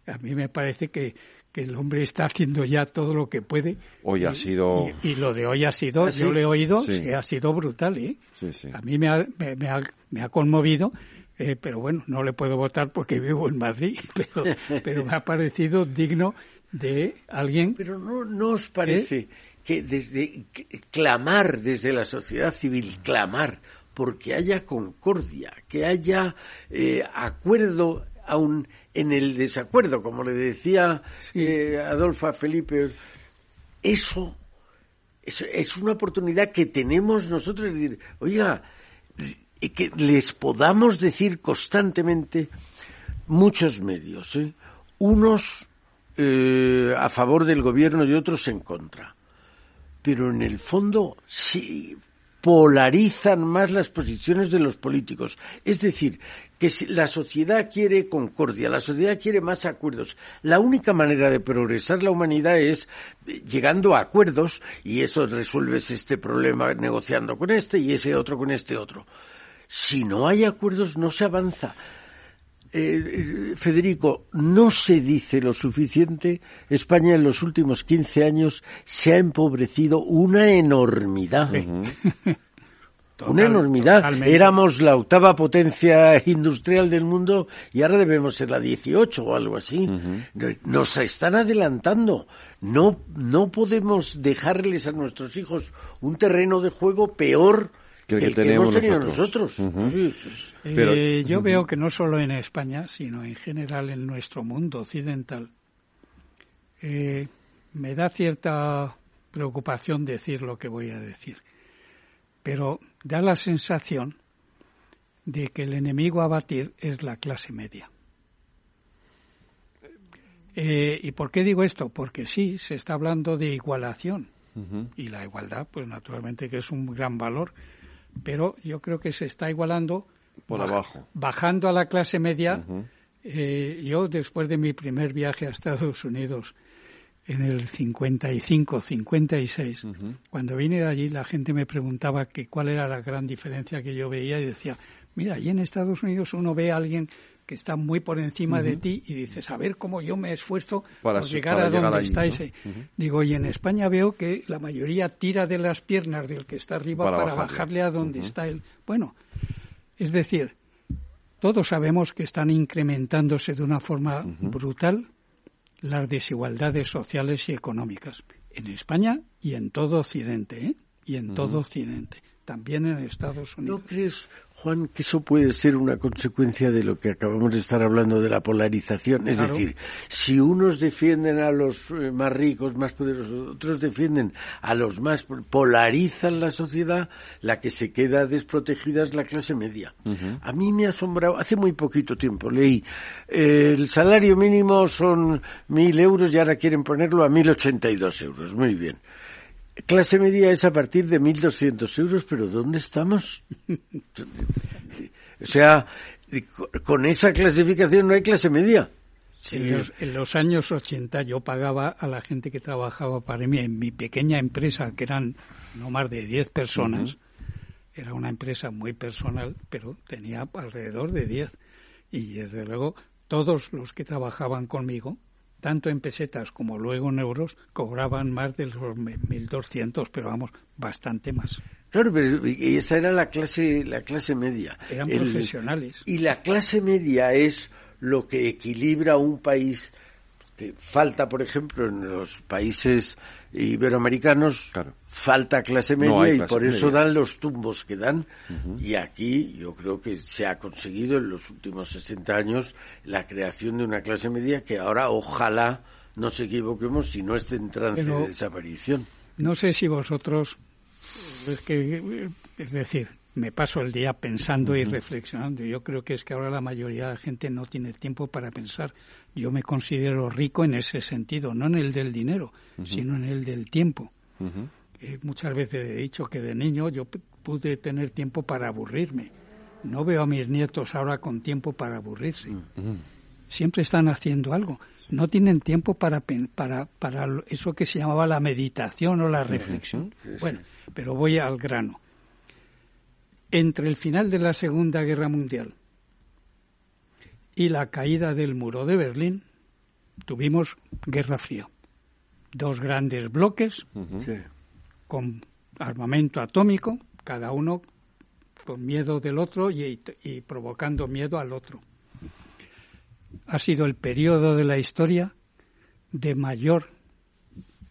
a mí me parece que, que, el hombre está haciendo ya todo lo que puede. Hoy ha sido. Y, lo de hoy ha sido, ¿Ah, yo le he oído, que ha sido brutal, ¿eh? A mí me ha, me, ha, me ha conmovido. Eh, pero bueno, no le puedo votar porque vivo en Madrid, pero, pero me ha parecido digno de alguien. Pero no, no os parece que desde clamar desde la sociedad civil, clamar porque haya concordia, que haya eh, acuerdo aún en el desacuerdo, como le decía eh, Adolfo Felipe, eso es, una oportunidad que tenemos nosotros de decir, oiga, que les podamos decir constantemente muchos medios, ¿eh? unos a favor del gobierno y otros en contra. Pero en el fondo sí polarizan más las posiciones de los políticos. Es decir, que si la sociedad quiere concordia, la sociedad quiere más acuerdos. La única manera de progresar la humanidad es llegando a acuerdos y eso resuelves este problema negociando con este y ese otro con este otro. Si no hay acuerdos no se avanza. Eh, Federico, no se dice lo suficiente. España en los últimos 15 años se ha empobrecido una enormidad. una enormidad. Éramos la octava potencia industrial del mundo y ahora debemos ser la 18 o algo así. Nos están adelantando. No, no podemos dejarles a nuestros hijos un terreno de juego peor que el que, tenemos nosotros. Eh, yo veo que no solo en España, sino en general en nuestro mundo occidental, eh, me da cierta preocupación decir lo que voy a decir, pero da la sensación de que el enemigo a batir es la clase media. Eh, ¿Y por qué digo esto? Porque sí, se está hablando de igualación. Y la igualdad, pues naturalmente que es un gran valor, pero yo creo que se está igualando por abajo, bajando a la clase media. Eh, yo después de mi primer viaje a Estados Unidos en el 55, 56, cuando vine de allí la gente me preguntaba que cuál era la gran diferencia que yo veía y decía, mira, allí en Estados Unidos uno ve a alguien que está muy por encima de ti y dices, a ver cómo yo me esfuerzo para, por llegar a donde está ese. Digo, y en España veo que la mayoría tira de las piernas del que está arriba para, bajarle. a donde está él. Bueno, es decir, todos sabemos que están incrementándose de una forma brutal las desigualdades sociales y económicas en España y en todo Occidente, ¿eh? Y en todo Occidente, también en Estados Unidos. ¿No crees, Juan, que eso puede ser una consecuencia de lo que acabamos de estar hablando de la polarización. Es decir, si unos defienden a los eh, más ricos, más poderosos, otros defienden a los más, polarizan la sociedad, la que se queda desprotegida es la clase media. A mí me ha asombrado, hace muy poquito tiempo leí, eh, el salario mínimo son mil euros y ahora quieren ponerlo a mil ochenta y dos euros. Muy bien. Clase media es a partir de 1.200 euros, pero ¿dónde estamos? o sea, con esa clasificación no hay clase media. En, los, años 80 yo pagaba a la gente que trabajaba para mí en mi pequeña empresa, que eran no más de 10 personas. Era una empresa muy personal, pero tenía alrededor de 10. Y desde luego todos los que trabajaban conmigo, tanto en pesetas como luego en euros, cobraban más de los 1.200, pero vamos, bastante más. Claro, pero esa era la clase, la clase media. Eran profesionales. Y la clase media es lo que equilibra un país que falta, por ejemplo, en los países iberoamericanos, falta clase media y por eso dan los tumbos que dan. Y aquí yo creo que se ha conseguido en los últimos 60 años la creación de una clase media que ahora ojalá no se equivoquemos si no esté en trance de desaparición. No sé si vosotros, es que, es decir, me paso el día pensando y reflexionando. Yo creo que es que ahora la mayoría de la gente no tiene tiempo para pensar. Yo me considero rico en ese sentido, no en el del dinero, sino en el del tiempo. Eh, muchas veces he dicho que de niño yo pude tener tiempo para aburrirme. No veo a mis nietos ahora con tiempo para aburrirse. Siempre están haciendo algo. No tienen tiempo para, para, para eso que se llamaba la meditación o la reflexión. Bueno, pero voy al grano entre el final de la Segunda Guerra Mundial y la caída del muro de Berlín, tuvimos Guerra Fría. Dos grandes bloques con armamento atómico, cada uno con miedo del otro y, y provocando miedo al otro. Ha sido el periodo de la historia de mayor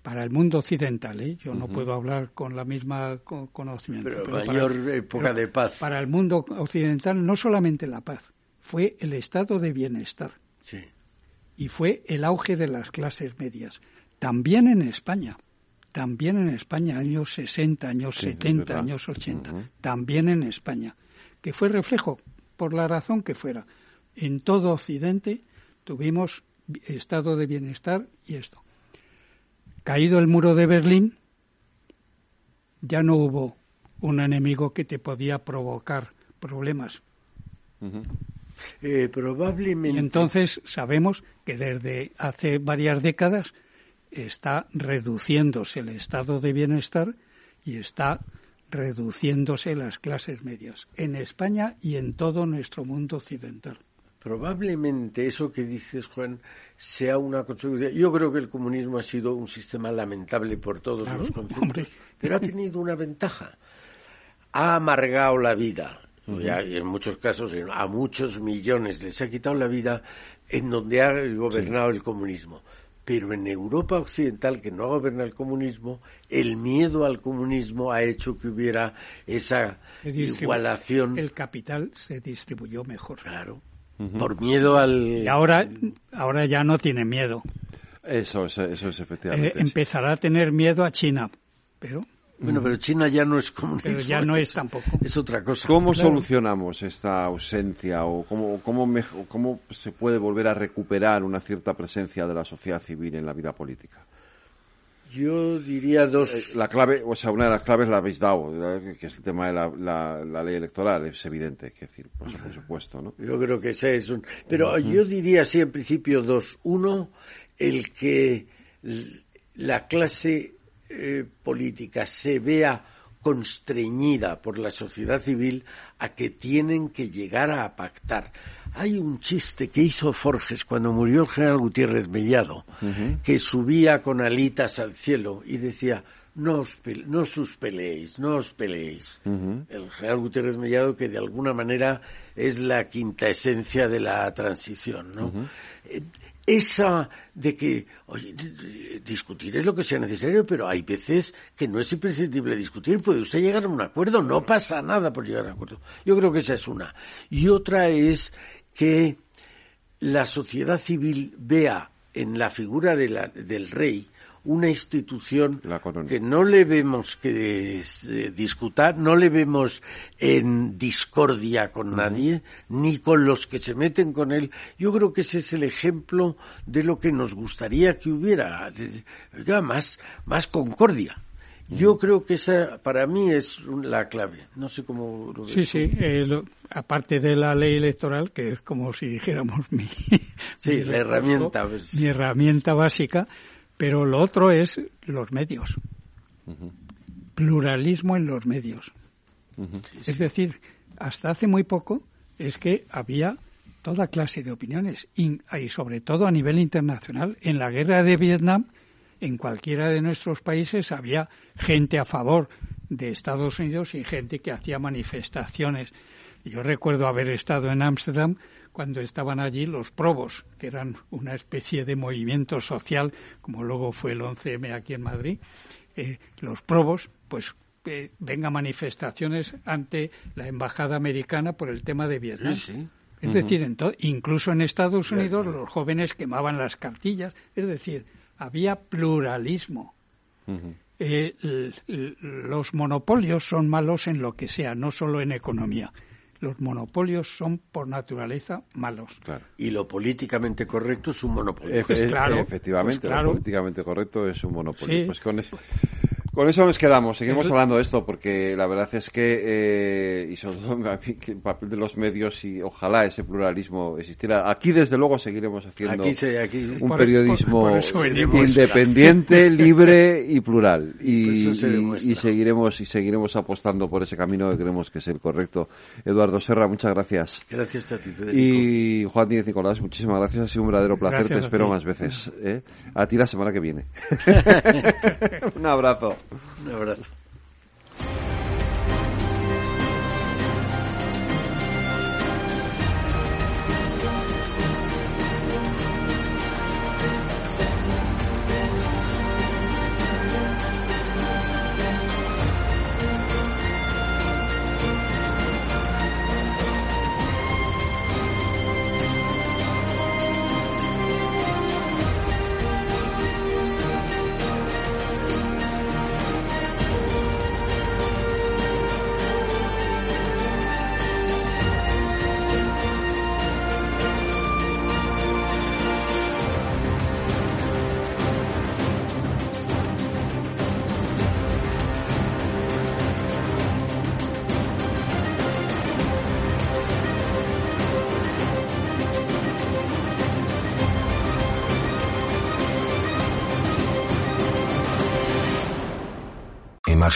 para el mundo occidental, ¿eh? yo no puedo hablar con la misma conocimiento. Pero, mayor época de paz. Para el mundo occidental no solamente la paz, fue el estado de bienestar. Sí. Y fue el auge de las clases medias. También en España, también en España, años 60, años 70, años 80, también en España, que fue reflejo, por la razón que fuera. En todo Occidente tuvimos estado de bienestar y esto. Caído el muro de Berlín, ya no hubo un enemigo que te podía provocar problemas. Eh, probablemente. Y entonces sabemos que desde hace varias décadas está reduciéndose el estado de bienestar y está reduciéndose las clases medias en España y en todo nuestro mundo occidental. Probablemente eso que dices, Juan, sea una consecuencia. Yo creo que el comunismo ha sido un sistema lamentable por todos los conceptos, pero ha tenido una ventaja. Ha amargado la vida, y en muchos casos a muchos millones les ha quitado la vida en donde ha gobernado el comunismo. Pero en Europa Occidental, que no ha gobernado el comunismo, el miedo al comunismo ha hecho que hubiera esa igualación. El capital se distribuyó mejor. Claro por miedo al... Y ahora, ahora ya no tiene miedo. Eso, eso, es efectivamente. Eh, empezará a tener miedo a China, pero... Bueno, pero China ya no es como Pero ya no es tampoco. Es otra cosa. ¿Cómo solucionamos esta ausencia o cómo, cómo, cómo se puede volver a recuperar una cierta presencia de la sociedad civil en la vida política? Yo diría dos. Eh, la clave, o sea, una de las claves la habéis dado, que es el tema de la, ley electoral, es evidente, que decir, por, supuesto, ¿no? Yo creo que ese es un. Pero yo diría así en principio dos. Uno, el que la clase eh, política se vea constreñida por la sociedad civil a que tienen que llegar a pactar. Hay un chiste que hizo Forges cuando murió el general Gutiérrez Mellado, que subía con alitas al cielo y decía, no os, no os peleéis, no os peleéis. El general Gutiérrez Mellado, que de alguna manera es la quinta esencia de la transición, ¿no? Esa de que, oye, discutir es lo que sea necesario, pero hay veces que no es imprescindible discutir, puede usted llegar a un acuerdo, no pasa nada por llegar a un acuerdo. Yo creo que esa es una. Y otra es que la sociedad civil vea en la figura del rey una institución que no le vemos que discutir, no le vemos en discordia con nadie, ni con los que se meten con él. Yo creo que ese es el ejemplo de lo que nos gustaría que hubiera, más, más concordia. Yo creo que esa para mí es la clave. No sé cómo lo ves Sí, sí. Eh, aparte de la ley electoral, que es como si dijéramos mi. Sí, la herramienta. Mi herramienta básica. Pero lo otro es los medios. Pluralismo en los medios. es decir, hasta hace muy poco es que había toda clase de opiniones y, sobre todo a nivel internacional. En la guerra de Vietnam, en cualquiera de nuestros países había gente a favor de Estados Unidos y gente que hacía manifestaciones. Yo recuerdo haber estado en Ámsterdam cuando estaban allí los probos, que eran una especie de movimiento social, como luego fue el 11M aquí en Madrid. Eh, los probos, pues eh, venga manifestaciones ante la embajada americana por el tema de Vietnam. Es decir, incluso en Estados Unidos los jóvenes quemaban las cartillas. Es decir, había pluralismo. Eh, los monopolios son malos en lo que sea, no solo en economía los monopolios son por naturaleza malos. Y lo políticamente correcto es un monopolio. Pues claro, efectivamente, pues lo políticamente correcto es un monopolio. Pues con eso, con eso nos quedamos. Seguimos hablando de esto porque la verdad es que, eh, y sobre todo el papel de los medios y ojalá ese pluralismo existiera. Aquí, desde luego, seguiremos haciendo un periodismo independiente, libre y plural. Y, y, seguiremos y seguiremos apostando por ese camino que creemos que es el correcto. Eduardo Serra, muchas gracias. Gracias a ti, Federico. Y Juan Díez Nicolás, muchísimas gracias. Ha sido un verdadero placer. Te espero más veces. ¿eh? A ti la semana que viene. un abrazo. Un abrazo.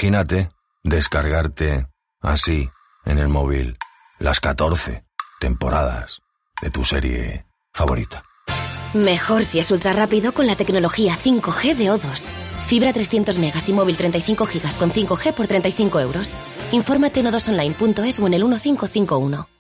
Imagínate descargarte así en el móvil las 14 temporadas de tu serie favorita. Mejor si es ultra rápido con la tecnología 5G de O2. Fibra 300 megas y móvil 35 gigas con 5G por 35 euros. Infórmate en odosonline.es o en el 1551.